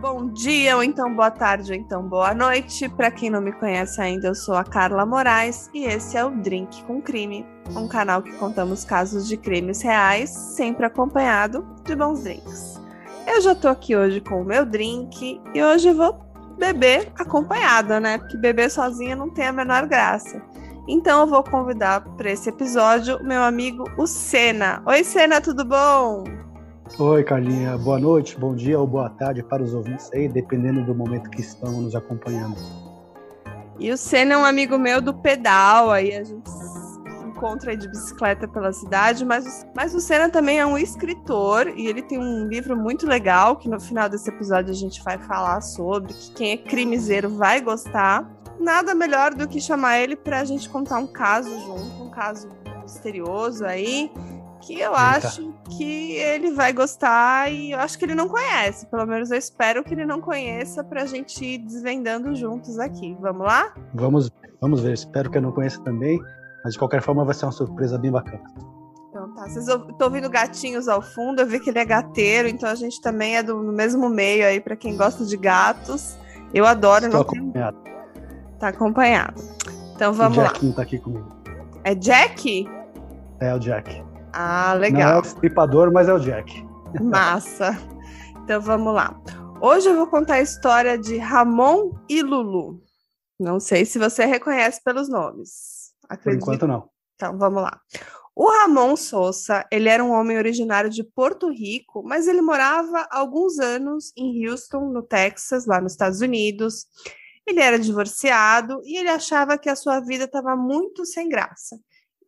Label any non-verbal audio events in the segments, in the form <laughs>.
Bom dia, ou então boa tarde, ou então boa noite. Para quem não me conhece ainda, eu sou a Carla Moraes e esse é o Drink com Crime, um canal que contamos casos de crimes reais, sempre acompanhado de bons drinks. Eu já tô aqui hoje com o meu drink e hoje eu vou beber acompanhada, né? Porque beber sozinha não tem a menor graça. Então eu vou convidar para esse episódio o meu amigo o Senna. Oi, Senna, tudo bom? Oi, Carlinha. Boa noite, bom dia ou boa tarde para os ouvintes aí, dependendo do momento que estão nos acompanhando. E o Senna é um amigo meu do pedal, aí a gente se encontra de bicicleta pela cidade, mas, mas o Senna também é um escritor e ele tem um livro muito legal que no final desse episódio a gente vai falar sobre, que quem é crimiseiro vai gostar. Nada melhor do que chamar ele para a gente contar um caso junto, um caso misterioso aí que eu Eita. acho que ele vai gostar e eu acho que ele não conhece. Pelo menos eu espero que ele não conheça para a gente ir desvendando juntos aqui. Vamos lá? Vamos, vamos ver. Espero que eu não conheça também, mas de qualquer forma vai ser uma surpresa bem bacana. Então tá. Vocês estão ouvindo gatinhos ao fundo, eu vi que ele é gateiro, então a gente também é do mesmo meio aí para quem gosta de gatos. Eu adoro. Estou não acompanhado. Tá acompanhado. Então vamos o lá. Jackinho tá aqui comigo. É Jack? É o Jack. Ah, legal. Não é o stripador, mas é o Jack. Massa. Então vamos lá. Hoje eu vou contar a história de Ramon e Lulu. Não sei se você reconhece pelos nomes. Acredito. Por enquanto não. Então vamos lá. O Ramon Souza, ele era um homem originário de Porto Rico, mas ele morava há alguns anos em Houston, no Texas, lá nos Estados Unidos. Ele era divorciado e ele achava que a sua vida estava muito sem graça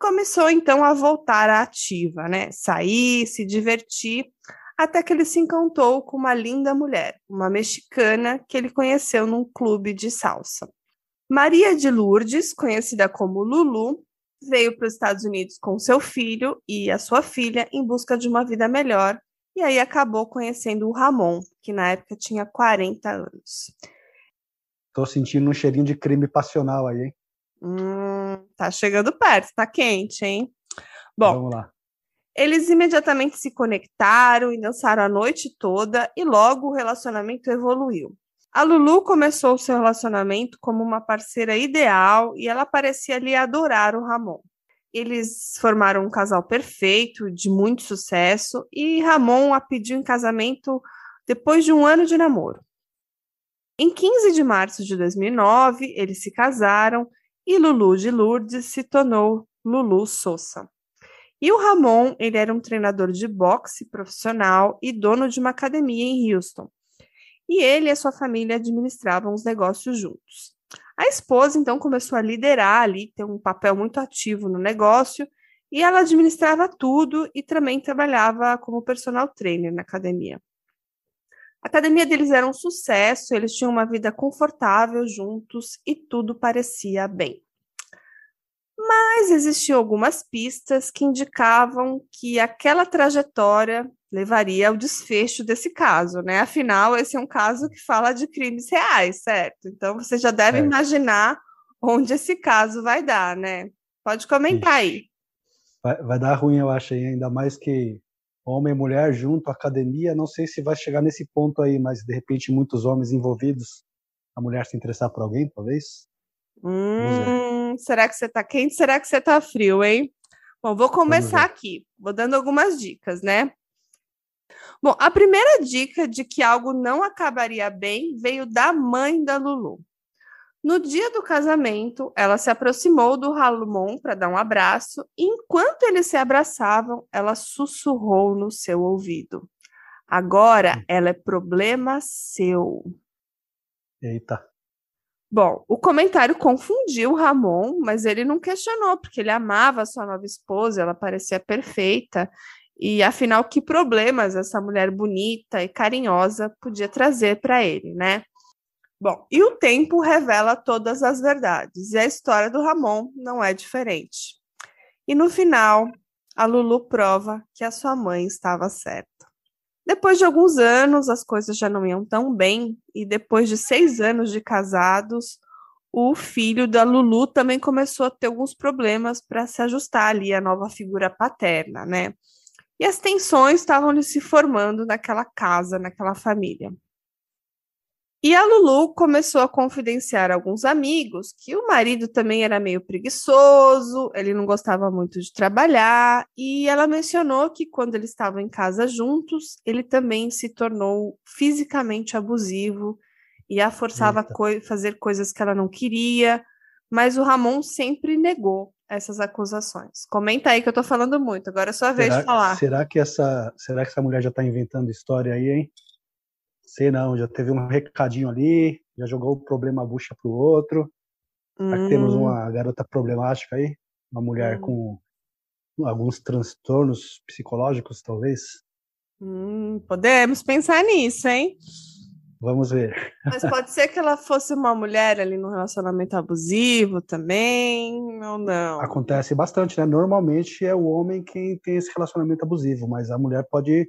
começou então a voltar à ativa, né? Sair, se divertir, até que ele se encantou com uma linda mulher, uma mexicana que ele conheceu num clube de salsa. Maria de Lourdes, conhecida como Lulu, veio para os Estados Unidos com seu filho e a sua filha em busca de uma vida melhor, e aí acabou conhecendo o Ramon, que na época tinha 40 anos. Tô sentindo um cheirinho de crime passional aí, hein? Hum, tá chegando perto, tá quente, hein? Bom, vamos lá. Eles imediatamente se conectaram e dançaram a noite toda e logo o relacionamento evoluiu. A Lulu começou seu relacionamento como uma parceira ideal e ela parecia lhe adorar o Ramon. Eles formaram um casal perfeito, de muito sucesso, e Ramon a pediu em casamento depois de um ano de namoro. Em 15 de março de 2009, eles se casaram e Lulu de Lourdes se tornou Lulu Souza. E o Ramon, ele era um treinador de boxe profissional e dono de uma academia em Houston. E ele e a sua família administravam os negócios juntos. A esposa, então, começou a liderar ali, ter um papel muito ativo no negócio, e ela administrava tudo e também trabalhava como personal trainer na academia. A academia deles era um sucesso, eles tinham uma vida confortável juntos e tudo parecia bem. Mas existiam algumas pistas que indicavam que aquela trajetória levaria ao desfecho desse caso, né? Afinal, esse é um caso que fala de crimes reais, certo? Então você já deve é. imaginar onde esse caso vai dar, né? Pode comentar aí. Vai, vai dar ruim, eu acho, ainda mais que homem e mulher junto, academia, não sei se vai chegar nesse ponto aí, mas de repente muitos homens envolvidos, a mulher se interessar por alguém, talvez? Hum, será que você tá quente? Será que você tá frio, hein? Bom, vou começar aqui, vou dando algumas dicas, né? Bom, a primeira dica de que algo não acabaria bem veio da mãe da Lulu. No dia do casamento, ela se aproximou do Ramon para dar um abraço, e enquanto eles se abraçavam, ela sussurrou no seu ouvido: Agora hum. ela é problema seu. Eita. Bom, o comentário confundiu o Ramon, mas ele não questionou, porque ele amava a sua nova esposa, ela parecia perfeita. E afinal, que problemas essa mulher bonita e carinhosa podia trazer para ele, né? Bom, e o tempo revela todas as verdades, e a história do Ramon não é diferente. E no final, a Lulu prova que a sua mãe estava certa. Depois de alguns anos, as coisas já não iam tão bem, e depois de seis anos de casados, o filho da Lulu também começou a ter alguns problemas para se ajustar ali à nova figura paterna, né? E as tensões estavam se formando naquela casa, naquela família. E a Lulu começou a confidenciar a alguns amigos que o marido também era meio preguiçoso, ele não gostava muito de trabalhar, e ela mencionou que quando eles estavam em casa juntos, ele também se tornou fisicamente abusivo e a forçava a co fazer coisas que ela não queria, mas o Ramon sempre negou essas acusações. Comenta aí que eu tô falando muito, agora é sua vez será, de falar. Será que essa, será que essa mulher já tá inventando história aí, hein? Sei não, já teve um recadinho ali, já jogou o problema bucha pro outro. Hum. temos uma garota problemática aí, uma mulher hum. com alguns transtornos psicológicos, talvez. Hum, podemos pensar nisso, hein? Vamos ver. Mas pode ser que ela fosse uma mulher ali no relacionamento abusivo também, ou não? Acontece bastante, né? Normalmente é o homem quem tem esse relacionamento abusivo, mas a mulher pode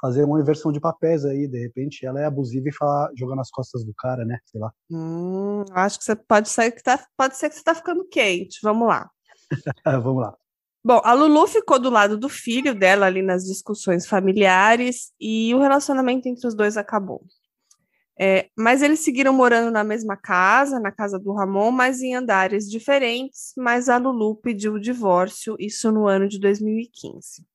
fazer uma inversão de papéis aí, de repente ela é abusiva e fala, joga nas costas do cara, né? Sei lá. Hum, acho que você pode ser que tá, pode ser que você tá ficando quente. Vamos lá. <laughs> Vamos lá. Bom, a Lulu ficou do lado do filho dela ali nas discussões familiares e o relacionamento entre os dois acabou. É, mas eles seguiram morando na mesma casa, na casa do Ramon, mas em andares diferentes. Mas a Lulu pediu o divórcio, isso no ano de 2015.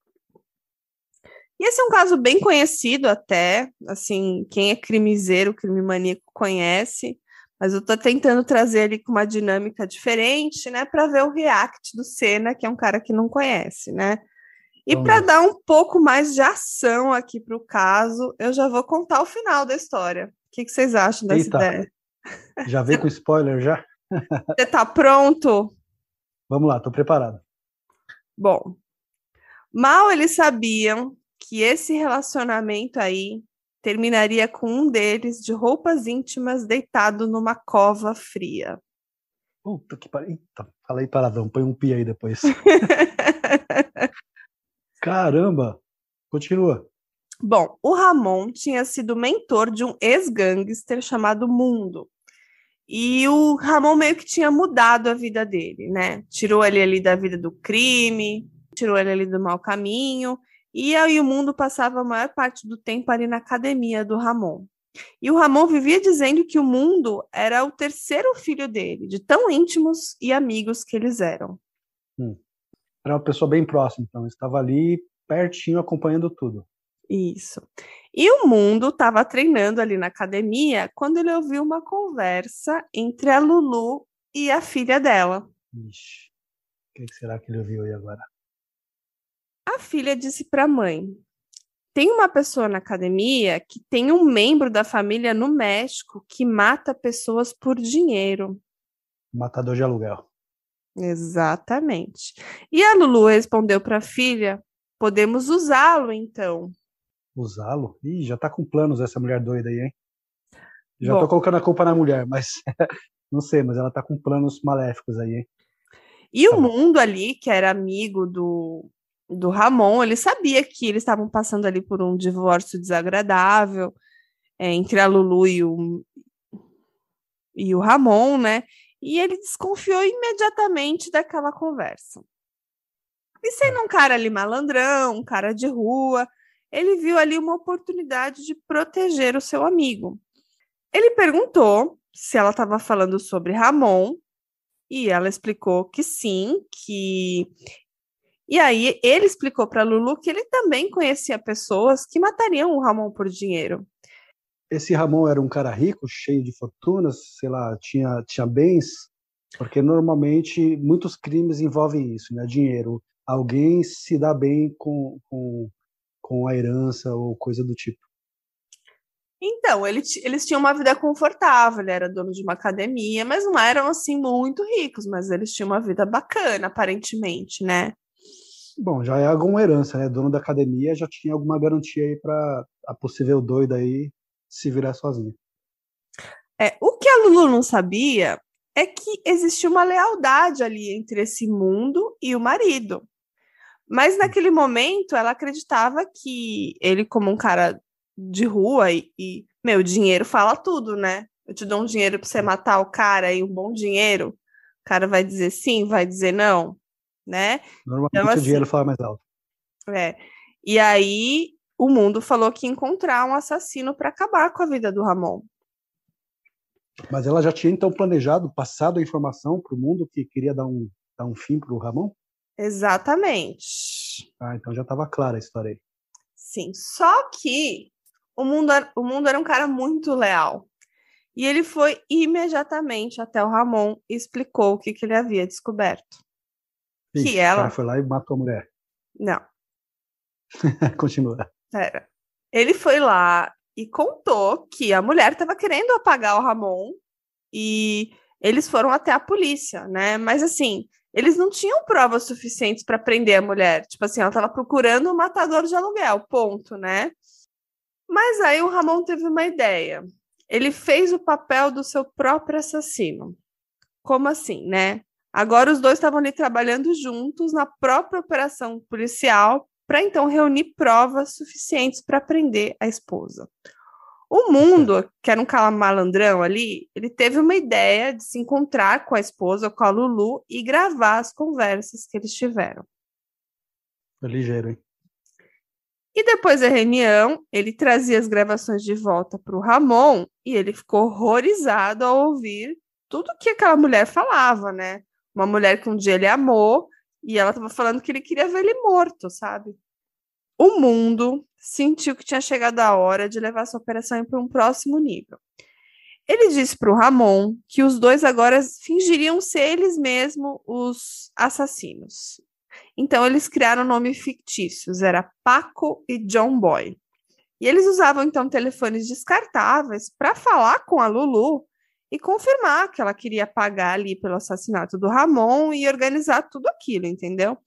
E esse é um caso bem conhecido até, assim, quem é crimiseiro, crime maníaco conhece, mas eu estou tentando trazer ali com uma dinâmica diferente, né, para ver o react do Senna, que é um cara que não conhece, né? E para dar um pouco mais de ação aqui para o caso, eu já vou contar o final da história. O que, que vocês acham dessa Eita. ideia? Já veio com spoiler já? Você está pronto? Vamos lá, estou preparado. Bom, mal eles sabiam que esse relacionamento aí terminaria com um deles de roupas íntimas deitado numa cova fria. Puta que pariu. Eita, falei palavrão, põe um pi aí depois. <laughs> Caramba! Continua. Bom, o Ramon tinha sido mentor de um ex-gangster chamado Mundo. E o Ramon meio que tinha mudado a vida dele, né? Tirou ele ali da vida do crime, tirou ele ali do mau caminho e aí o mundo passava a maior parte do tempo ali na academia do Ramon. E o Ramon vivia dizendo que o mundo era o terceiro filho dele, de tão íntimos e amigos que eles eram. Hum. Era uma pessoa bem próxima, então estava ali pertinho acompanhando tudo. Isso. E o mundo estava treinando ali na academia quando ele ouviu uma conversa entre a Lulu e a filha dela. Ixi, o que será que ele ouviu aí agora? A filha disse para a mãe: tem uma pessoa na academia que tem um membro da família no México que mata pessoas por dinheiro. Matador de aluguel. Exatamente. E a Lulu respondeu para a filha: podemos usá-lo então. Usá-lo? Ih, já tá com planos essa mulher doida aí, hein? Já Bom, tô colocando a culpa na mulher, mas <laughs> não sei, mas ela tá com planos maléficos aí, hein? E tá o mundo ali, que era amigo do, do Ramon, ele sabia que eles estavam passando ali por um divórcio desagradável é, entre a Lulu e o, e o Ramon, né? E ele desconfiou imediatamente daquela conversa. E sendo um cara ali malandrão, um cara de rua, ele viu ali uma oportunidade de proteger o seu amigo. Ele perguntou se ela estava falando sobre Ramon, e ela explicou que sim, que e aí ele explicou para Lulu que ele também conhecia pessoas que matariam o Ramon por dinheiro. Esse Ramon era um cara rico, cheio de fortunas, sei lá, tinha, tinha bens, porque normalmente muitos crimes envolvem isso, né? Dinheiro. Alguém se dá bem com, com, com a herança ou coisa do tipo. Então, ele, eles tinham uma vida confortável, ele era dono de uma academia, mas não eram assim muito ricos, mas eles tinham uma vida bacana, aparentemente, né? Bom, já é alguma herança, né? Dono da academia já tinha alguma garantia aí para a possível doida aí se virar sozinha. É, o que a Lulu não sabia é que existia uma lealdade ali entre esse mundo e o marido. Mas naquele momento ela acreditava que ele, como um cara de rua e, e meu, dinheiro fala tudo, né? Eu te dou um dinheiro para você matar o cara e um bom dinheiro. O cara vai dizer sim, vai dizer não né? Normalmente então, assim, o dinheiro fala mais alto. É. E aí o mundo falou que ia encontrar um assassino para acabar com a vida do Ramon. Mas ela já tinha então planejado, passado a informação para o mundo que queria dar um, dar um fim para o Ramon? Exatamente. Ah, então já estava clara a história aí. Sim, só que o mundo, o mundo era um cara muito leal. E ele foi imediatamente até o Ramon e explicou o que, que ele havia descoberto. Ixi, que ela. O cara foi lá e matou a mulher. Não. <laughs> Continua. Pera. Ele foi lá e contou que a mulher estava querendo apagar o Ramon e eles foram até a polícia, né? Mas assim, eles não tinham provas suficientes para prender a mulher. Tipo assim, ela estava procurando um matador de aluguel, ponto, né? Mas aí o Ramon teve uma ideia. Ele fez o papel do seu próprio assassino. Como assim, né? Agora os dois estavam ali trabalhando juntos na própria operação policial para então reunir provas suficientes para prender a esposa. O mundo, que era um malandrão ali, ele teve uma ideia de se encontrar com a esposa, com a Lulu, e gravar as conversas que eles tiveram. Foi ligeiro, hein? E depois da reunião, ele trazia as gravações de volta para o Ramon e ele ficou horrorizado ao ouvir tudo que aquela mulher falava, né? Uma mulher que um dia ele amou e ela estava falando que ele queria ver ele morto, sabe? O mundo sentiu que tinha chegado a hora de levar essa operação para um próximo nível. Ele disse para o Ramon que os dois agora fingiriam ser eles mesmos os assassinos. Então eles criaram nomes fictícios, era Paco e John Boy. E eles usavam então telefones descartáveis para falar com a Lulu e confirmar que ela queria pagar ali pelo assassinato do Ramon e organizar tudo aquilo, entendeu?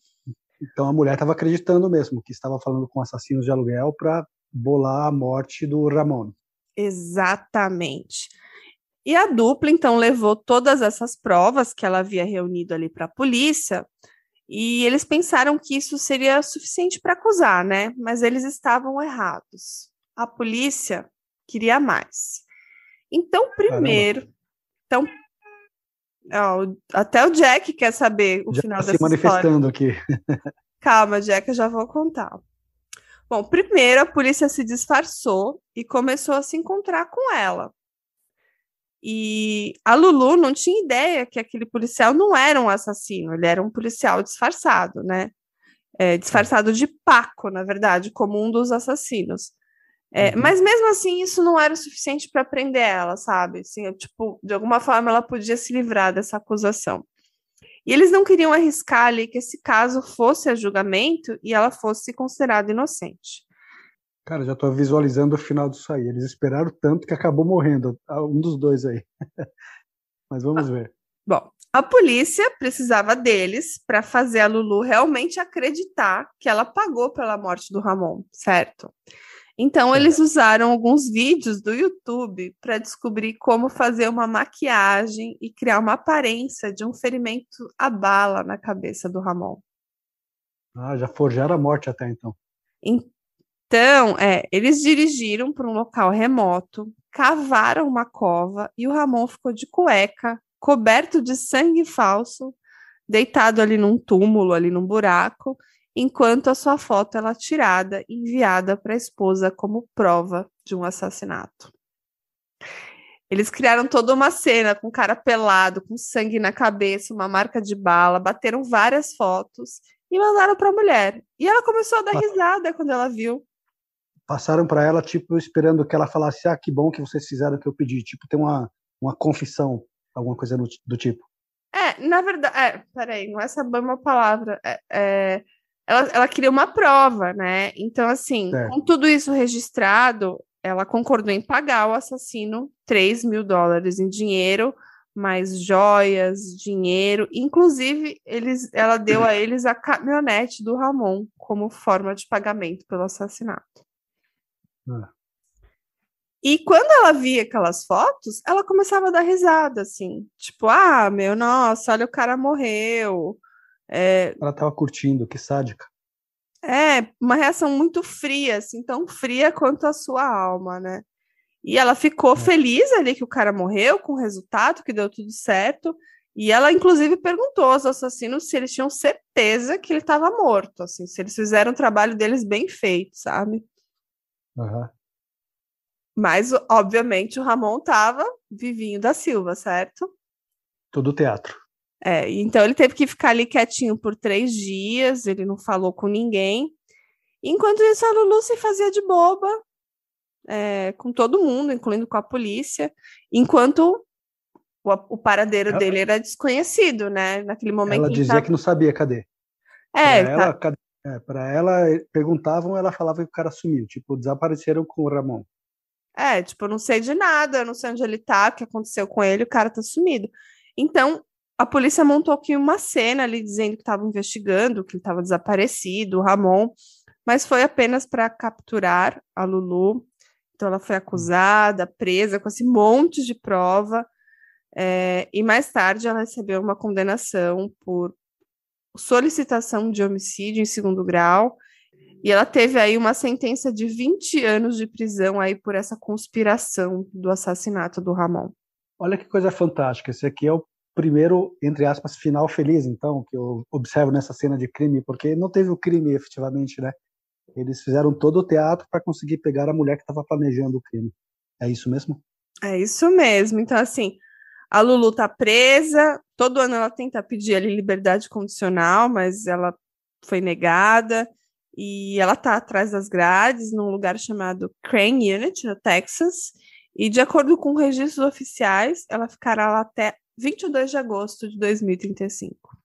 Então a mulher estava acreditando mesmo que estava falando com assassinos de aluguel para bolar a morte do Ramon. Exatamente. E a dupla então levou todas essas provas que ela havia reunido ali para a polícia e eles pensaram que isso seria suficiente para acusar, né? Mas eles estavam errados. A polícia queria mais. Então, primeiro, então, ó, até o Jack quer saber o já final tá dessa se manifestando história. aqui. <laughs> Calma, Jack, eu já vou contar. Bom, primeiro a polícia se disfarçou e começou a se encontrar com ela. E a Lulu não tinha ideia que aquele policial não era um assassino, ele era um policial disfarçado, né? É, disfarçado de Paco, na verdade, como um dos assassinos. É, uhum. Mas mesmo assim, isso não era o suficiente para prender ela, sabe? Assim, tipo, de alguma forma ela podia se livrar dessa acusação. E eles não queriam arriscar ali que esse caso fosse a julgamento e ela fosse considerada inocente. Cara, já estou visualizando o final disso aí. Eles esperaram tanto que acabou morrendo um dos dois aí. <laughs> Mas vamos ver. Bom, a polícia precisava deles para fazer a Lulu realmente acreditar que ela pagou pela morte do Ramon, certo? Então, eles usaram alguns vídeos do YouTube para descobrir como fazer uma maquiagem e criar uma aparência de um ferimento a bala na cabeça do Ramon. Ah, já forjaram a morte até então. Então, é, eles dirigiram para um local remoto, cavaram uma cova e o Ramon ficou de cueca, coberto de sangue falso, deitado ali num túmulo, ali num buraco, enquanto a sua foto ela é tirada e enviada para a esposa como prova de um assassinato. Eles criaram toda uma cena com o cara pelado, com sangue na cabeça, uma marca de bala, bateram várias fotos e mandaram para a mulher. E ela começou a dar risada quando ela viu passaram para ela, tipo, esperando que ela falasse, ah, que bom que vocês fizeram o que eu pedi. Tipo, tem uma, uma confissão, alguma coisa do, do tipo. É, na verdade, é, peraí, não é essa uma palavra. É, é, ela, ela queria uma prova, né? Então, assim, é. com tudo isso registrado, ela concordou em pagar o assassino 3 mil dólares em dinheiro, mais joias, dinheiro. Inclusive, eles, ela deu a eles a caminhonete do Ramon como forma de pagamento pelo assassinato. É. E quando ela via aquelas fotos, ela começava a dar risada, assim. Tipo, ah, meu, nossa, olha, o cara morreu. É... Ela tava curtindo, que sádica. É, uma reação muito fria, assim, tão fria quanto a sua alma, né? E ela ficou é. feliz ali que o cara morreu, com o resultado, que deu tudo certo. E ela, inclusive, perguntou aos assassinos se eles tinham certeza que ele estava morto, assim, se eles fizeram o trabalho deles bem feito, sabe? Uhum. Mas, obviamente, o Ramon tava Vivinho da Silva, certo? Tudo teatro. É, então ele teve que ficar ali quietinho por três dias, ele não falou com ninguém. Enquanto isso, a Lulu se fazia de boba é, com todo mundo, incluindo com a polícia, enquanto o, o paradeiro ela, dele era desconhecido, né? Naquele momento. Ela dizia tava... que não sabia cadê. É, para tá... ela, é, pra ela, perguntavam, ela falava que o cara sumiu, tipo, desapareceram com o Ramon. É, tipo, eu não sei de nada, eu não sei onde ele tá, o que aconteceu com ele, o cara tá sumido. Então, a polícia montou aqui uma cena ali dizendo que estava investigando, que ele estava desaparecido, o Ramon, mas foi apenas para capturar a Lulu. Então ela foi acusada, presa com esse monte de prova, é, e mais tarde ela recebeu uma condenação por solicitação de homicídio em segundo grau, e ela teve aí uma sentença de 20 anos de prisão aí por essa conspiração do assassinato do Ramon. Olha que coisa fantástica. Esse aqui é o primeiro, entre aspas, final feliz, então, que eu observo nessa cena de crime, porque não teve o crime efetivamente, né? Eles fizeram todo o teatro para conseguir pegar a mulher que estava planejando o crime. É isso mesmo? É isso mesmo. Então, assim, a Lulu tá presa, todo ano ela tenta pedir ali liberdade condicional, mas ela foi negada, e ela tá atrás das grades, num lugar chamado Crane Unit, no Texas, e de acordo com registros oficiais, ela ficará lá até 22 de agosto de 2035.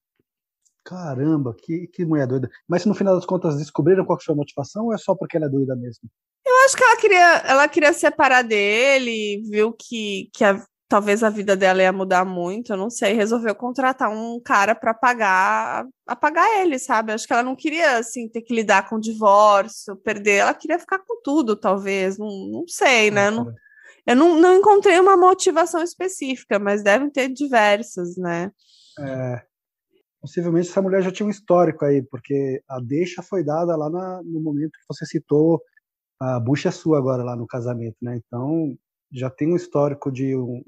Caramba, que, que mulher doida. Mas no final das contas descobriram qual foi a motivação ou é só porque ela é doida mesmo? Eu acho que ela queria, ela queria separar dele, viu que, que a, talvez a vida dela ia mudar muito, eu não sei, resolveu contratar um cara para pagar, apagar ele, sabe? Acho que ela não queria assim ter que lidar com o divórcio, perder, ela queria ficar com tudo, talvez, não, não sei, né? Não, eu não, não encontrei uma motivação específica, mas devem ter diversas, né? É, possivelmente essa mulher já tinha um histórico aí, porque a deixa foi dada lá na, no momento que você citou a bucha sua agora lá no casamento, né? Então já tem um histórico de um,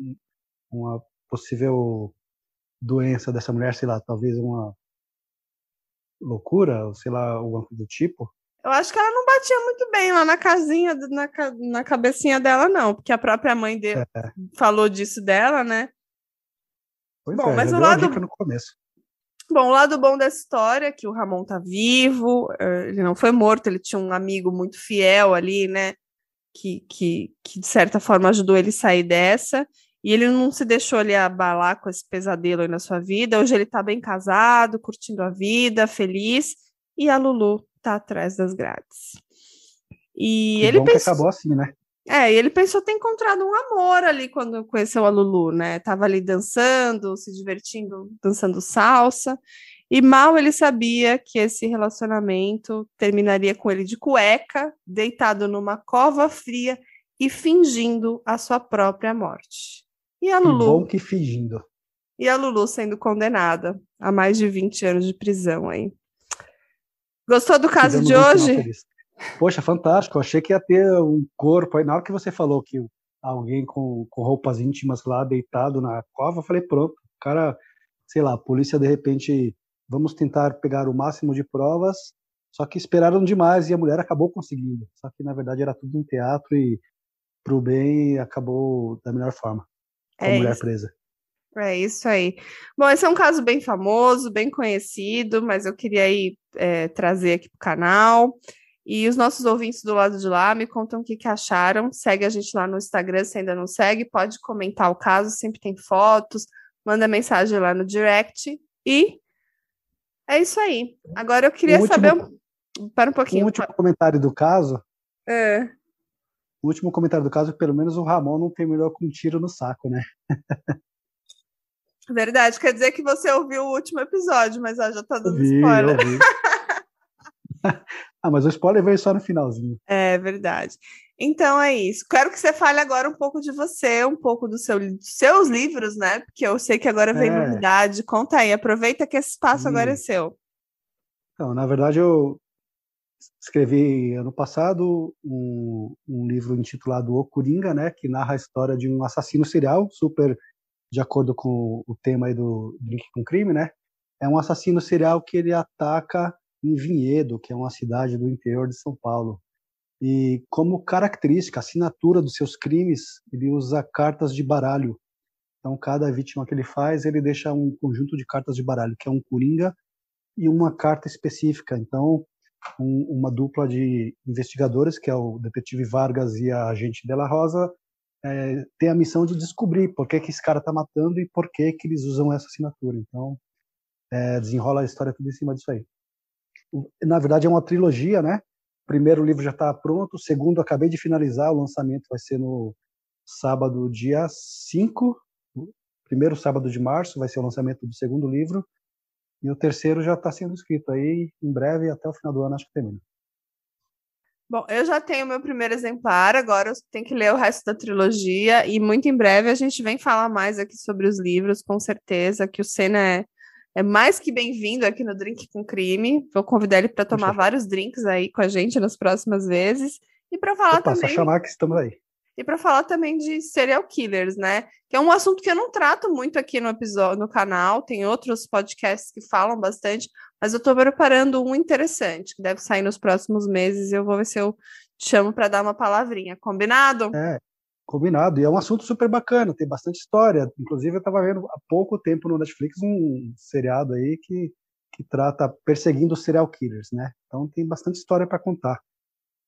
uma possível doença dessa mulher, sei lá, talvez uma loucura, ou sei lá, alguma coisa do tipo. Eu acho que ela não batia muito bem lá na casinha, na, na cabecinha dela, não, porque a própria mãe dele é. falou disso dela, né? Pois bom, é, mas o lado no começo. Bom, o lado bom dessa história é que o Ramon tá vivo, eh, ele não foi morto, ele tinha um amigo muito fiel ali, né? Que, que, que de certa forma ajudou ele a sair dessa. E ele não se deixou ali abalar com esse pesadelo aí na sua vida. Hoje ele tá bem casado, curtindo a vida, feliz. E a Lulu tá atrás das grades. E que ele pensou... acabou assim, né? É, e ele pensou ter encontrado um amor ali quando conheceu a Lulu, né? Tava ali dançando, se divertindo, dançando salsa. E mal ele sabia que esse relacionamento terminaria com ele de cueca, deitado numa cova fria e fingindo a sua própria morte. E a Lulu. Que bom que fingindo. E a Lulu sendo condenada a mais de 20 anos de prisão aí. Gostou do caso de hoje? Poxa, fantástico. Eu achei que ia ter um corpo. Aí na hora que você falou que alguém com, com roupas íntimas lá deitado na cova, eu falei, pronto, o cara, sei lá, a polícia de repente, vamos tentar pegar o máximo de provas, só que esperaram demais e a mulher acabou conseguindo. Só que na verdade era tudo um teatro e pro bem acabou da melhor forma. Com é a mulher isso. presa. É isso aí. Bom, esse é um caso bem famoso, bem conhecido, mas eu queria aí é, trazer aqui para o canal. E os nossos ouvintes do lado de lá me contam o que, que acharam. Segue a gente lá no Instagram se ainda não segue. Pode comentar o caso, sempre tem fotos. Manda mensagem lá no direct. E é isso aí. Agora eu queria último, saber. Para um pouquinho. O último comentário do caso. É. O último comentário do caso, pelo menos o Ramon não terminou com um tiro no saco, né? <laughs> Verdade, quer dizer que você ouviu o último episódio, mas ó, já tá dando ouvi, spoiler. <laughs> ah, mas o spoiler veio só no finalzinho. É verdade. Então é isso. Quero que você fale agora um pouco de você, um pouco do seu, dos seus livros, né? Porque eu sei que agora vem é. novidade. Conta aí, aproveita que esse espaço agora é seu. Então, na verdade, eu escrevi ano passado um, um livro intitulado O Coringa, né? Que narra a história de um assassino serial super de acordo com o tema aí do Drink com Crime, né? É um assassino serial que ele ataca em Vinhedo, que é uma cidade do interior de São Paulo. E como característica, assinatura dos seus crimes, ele usa cartas de baralho. Então, cada vítima que ele faz, ele deixa um conjunto de cartas de baralho, que é um coringa e uma carta específica. Então, um, uma dupla de investigadores, que é o detetive Vargas e a agente Della Rosa, é, tem a missão de descobrir por que, que esse cara está matando e por que, que eles usam essa assinatura. Então, é, desenrola a história tudo em cima disso aí. Na verdade, é uma trilogia, né? O primeiro livro já está pronto, o segundo acabei de finalizar, o lançamento vai ser no sábado, dia 5, primeiro sábado de março, vai ser o lançamento do segundo livro, e o terceiro já está sendo escrito aí, em breve, até o final do ano, acho que termina. Bom, eu já tenho meu primeiro exemplar, agora eu tenho que ler o resto da trilogia, e muito em breve a gente vem falar mais aqui sobre os livros, com certeza, que o Senna é é mais que bem-vindo aqui no Drink com Crime. Vou convidar ele para tomar vários drinks aí com a gente nas próximas vezes. E para falar Opa, também. Só chamar que estamos aí. E para falar também de serial killers, né? Que é um assunto que eu não trato muito aqui no episódio, no canal. Tem outros podcasts que falam bastante, mas eu estou preparando um interessante que deve sair nos próximos meses. E eu vou ver se eu te chamo para dar uma palavrinha. Combinado? É, Combinado. E é um assunto super bacana, tem bastante história. Inclusive, eu estava vendo há pouco tempo no Netflix um seriado aí que, que trata perseguindo serial killers, né? Então tem bastante história para contar.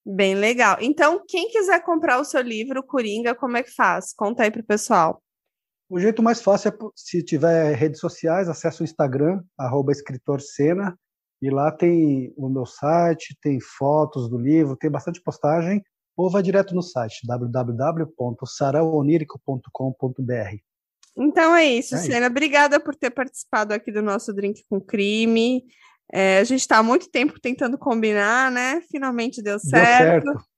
Bem legal. Então, quem quiser comprar o seu livro, Coringa, como é que faz? Conta aí para o pessoal. O jeito mais fácil é, se tiver redes sociais, acesse o Instagram, arroba escritorcena, e lá tem o meu site, tem fotos do livro, tem bastante postagem ou vai direto no site www.saraonirico.com.br. Então é isso, é Sena. Obrigada por ter participado aqui do nosso Drink com Crime. É, a gente está há muito tempo tentando combinar, né? Finalmente deu certo. Deu certo.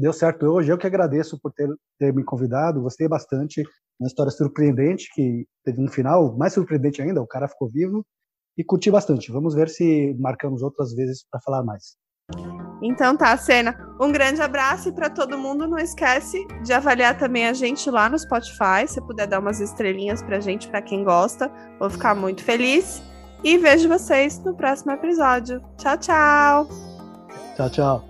Deu certo hoje. Eu que agradeço por ter, ter me convidado. Gostei bastante. Uma história surpreendente que teve um final mais surpreendente ainda. O cara ficou vivo e curti bastante. Vamos ver se marcamos outras vezes para falar mais. Então tá, Cena. Um grande abraço e para todo mundo não esquece de avaliar também a gente lá no Spotify, se puder dar umas estrelinhas pra gente, para quem gosta, vou ficar muito feliz. E vejo vocês no próximo episódio. Tchau, tchau. Tchau, tchau.